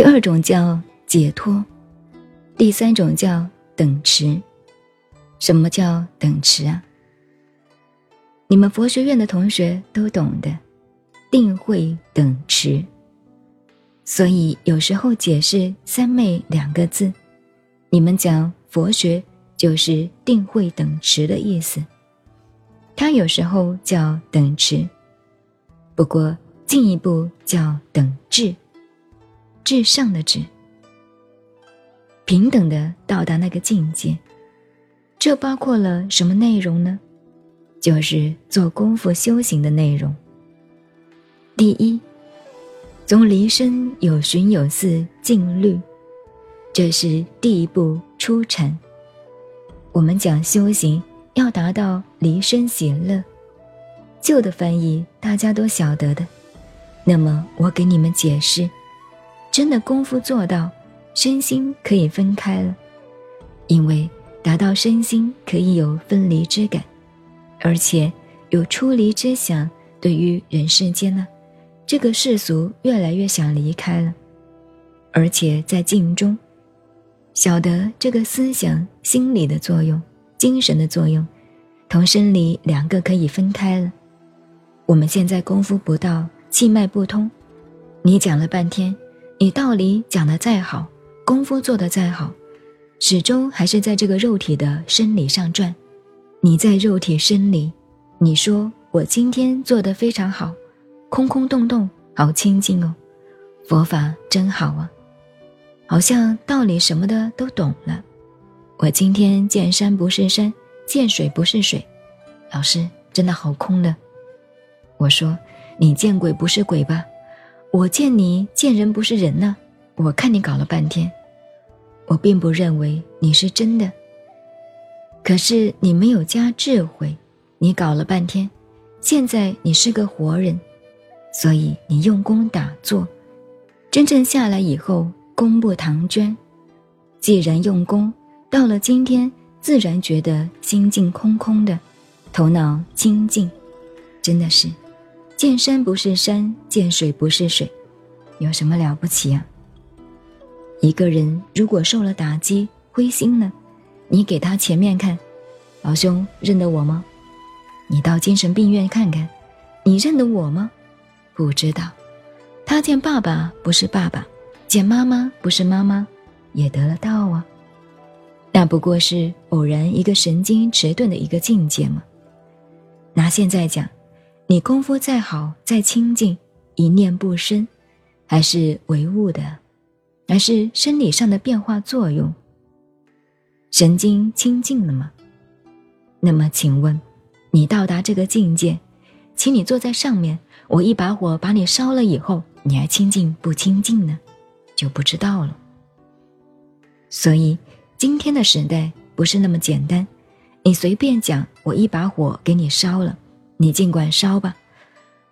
第二种叫解脱，第三种叫等持。什么叫等持啊？你们佛学院的同学都懂的，定慧等持。所以有时候解释“三昧”两个字，你们讲佛学就是定慧等持的意思。它有时候叫等持，不过进一步叫等智。至上的至，平等的到达那个境界，这包括了什么内容呢？就是做功夫修行的内容。第一，从离身有寻有四静虑，这是第一步初禅。我们讲修行要达到离身喜乐，旧的翻译大家都晓得的，那么我给你们解释。真的功夫做到，身心可以分开了，因为达到身心可以有分离之感，而且有出离之想。对于人世间呢，这个世俗越来越想离开了，而且在静中，晓得这个思想、心理的作用、精神的作用，同生理两个可以分开了。我们现在功夫不到，气脉不通，你讲了半天。你道理讲得再好，功夫做得再好，始终还是在这个肉体的生理上转。你在肉体生理，你说我今天做得非常好，空空洞洞，好清净哦，佛法真好啊，好像道理什么的都懂了。我今天见山不是山，见水不是水，老师真的好空的。我说你见鬼不是鬼吧？我见你见人不是人呢，我看你搞了半天，我并不认为你是真的。可是你没有加智慧，你搞了半天，现在你是个活人，所以你用功打坐，真正下来以后功不唐捐。既然用功，到了今天自然觉得心境空空的，头脑清净，真的是。见山不是山，见水不是水，有什么了不起啊？一个人如果受了打击，灰心了，你给他前面看，老兄认得我吗？你到精神病院看看，你认得我吗？不知道。他见爸爸不是爸爸，见妈妈不是妈妈，也得了道啊。那不过是偶然一个神经迟钝的一个境界嘛。拿现在讲。你功夫再好再清净，一念不生，还是唯物的，还是生理上的变化作用。神经清净了吗？那么请问，你到达这个境界，请你坐在上面，我一把火把你烧了以后，你还清净不清净呢？就不知道了。所以今天的时代不是那么简单，你随便讲，我一把火给你烧了。你尽管烧吧，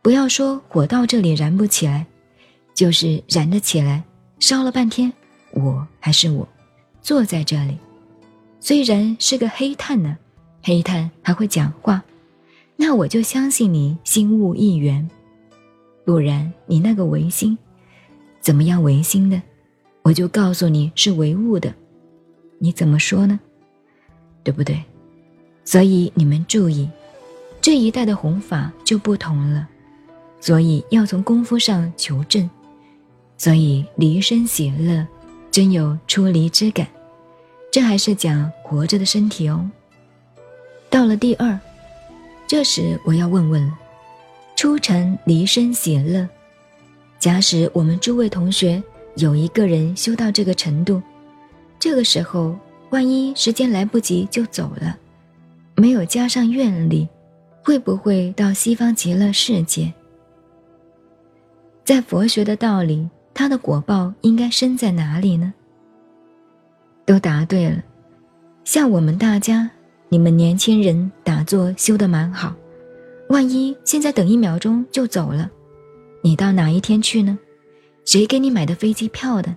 不要说火到这里燃不起来，就是燃得起来，烧了半天，我还是我，坐在这里，虽然是个黑炭呢，黑炭还会讲话，那我就相信你心物一元，不然你那个唯心，怎么样唯心的，我就告诉你是唯物的，你怎么说呢？对不对？所以你们注意。这一代的弘法就不同了，所以要从功夫上求证，所以离身喜乐，真有出离之感。这还是讲活着的身体哦。到了第二，这时我要问问了：出尘离身喜乐，假使我们诸位同学有一个人修到这个程度，这个时候万一时间来不及就走了，没有加上愿力。会不会到西方极乐世界？在佛学的道理，他的果报应该生在哪里呢？都答对了。像我们大家，你们年轻人打坐修得蛮好，万一现在等一秒钟就走了，你到哪一天去呢？谁给你买的飞机票的？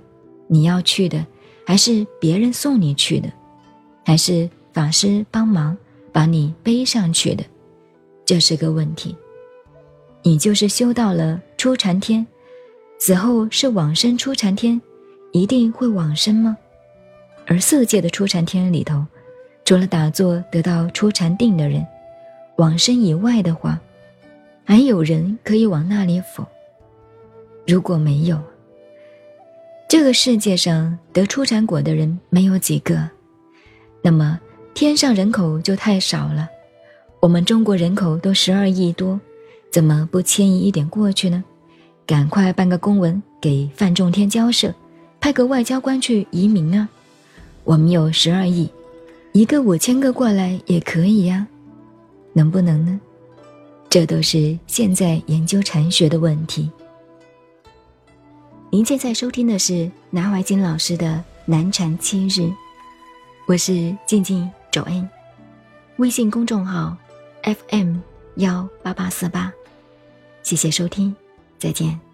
你要去的，还是别人送你去的？还是法师帮忙把你背上去的？这是个问题。你就是修到了初禅天，死后是往生初禅天，一定会往生吗？而色界的初禅天里头，除了打坐得到初禅定的人，往生以外的话，还有人可以往那里否？如果没有，这个世界上得初禅果的人没有几个，那么天上人口就太少了。我们中国人口都十二亿多，怎么不迁移一点过去呢？赶快办个公文给范仲天交涉，派个外交官去移民啊！我们有十二亿，一个五千个过来也可以呀，能不能呢？这都是现在研究禅学的问题。您现在收听的是南怀瑾老师的南禅七日，我是静静周恩，微信公众号。FM 幺八八四八，谢谢收听，再见。